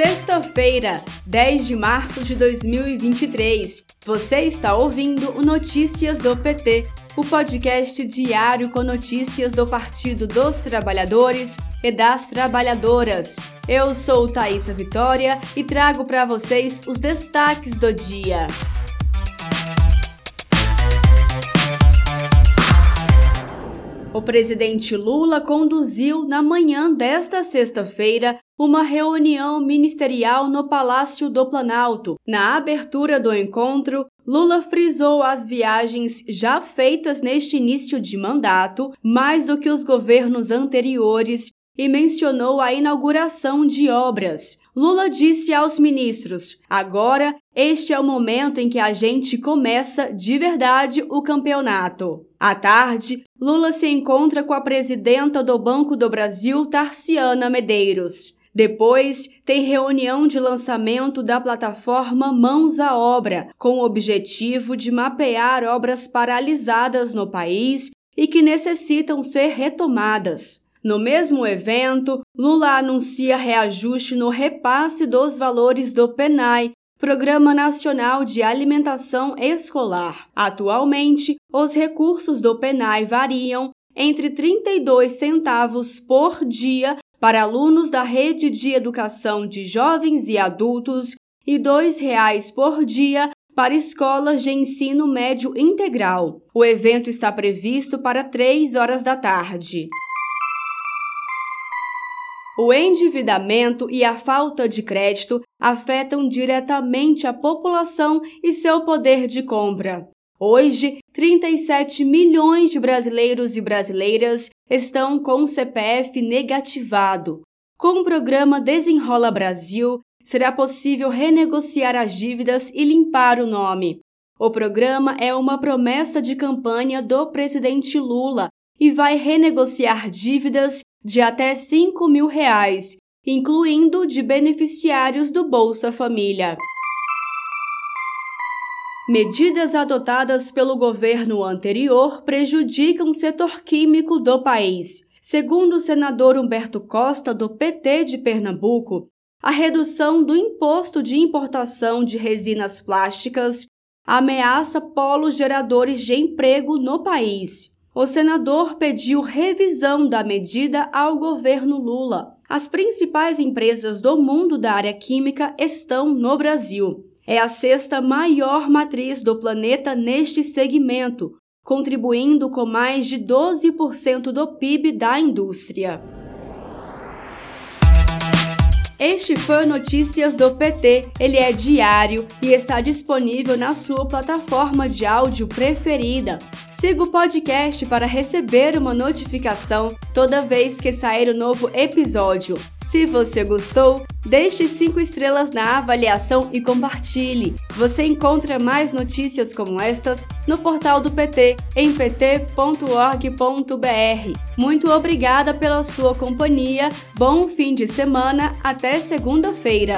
Sexta-feira, 10 de março de 2023. Você está ouvindo o Notícias do PT, o podcast diário com notícias do Partido dos Trabalhadores e das Trabalhadoras. Eu sou Thaisa Vitória e trago para vocês os destaques do dia. O presidente Lula conduziu na manhã desta sexta-feira uma reunião ministerial no Palácio do Planalto. Na abertura do encontro, Lula frisou as viagens já feitas neste início de mandato, mais do que os governos anteriores, e mencionou a inauguração de obras. Lula disse aos ministros: agora este é o momento em que a gente começa de verdade o campeonato. À tarde, Lula se encontra com a presidenta do Banco do Brasil, Tarciana Medeiros. Depois, tem reunião de lançamento da plataforma Mãos à Obra, com o objetivo de mapear obras paralisadas no país e que necessitam ser retomadas. No mesmo evento, Lula anuncia reajuste no repasse dos valores do PENAI, Programa Nacional de Alimentação Escolar. Atualmente, os recursos do PENAI variam entre 32 centavos por dia para alunos da rede de educação de jovens e adultos e R$ 2,00 por dia para escolas de ensino médio integral. O evento está previsto para 3 horas da tarde. O endividamento e a falta de crédito afetam diretamente a população e seu poder de compra. Hoje, 37 milhões de brasileiros e brasileiras estão com o CPF negativado. Com o programa Desenrola Brasil, será possível renegociar as dívidas e limpar o nome. O programa é uma promessa de campanha do presidente Lula e vai renegociar dívidas de até 5 mil reais, incluindo de beneficiários do Bolsa Família. Medidas adotadas pelo governo anterior prejudicam o setor químico do país. Segundo o senador Humberto Costa, do PT de Pernambuco, a redução do imposto de importação de resinas plásticas ameaça polos geradores de emprego no país. O senador pediu revisão da medida ao governo Lula. As principais empresas do mundo da área química estão no Brasil é a sexta maior matriz do planeta neste segmento, contribuindo com mais de 12% do PIB da indústria. Este foi o Notícias do PT. Ele é diário e está disponível na sua plataforma de áudio preferida. Siga o podcast para receber uma notificação toda vez que sair um novo episódio. Se você gostou, deixe 5 estrelas na avaliação e compartilhe. Você encontra mais notícias como estas no portal do PT em pt.org.br. Muito obrigada pela sua companhia. Bom fim de semana. Até segunda-feira.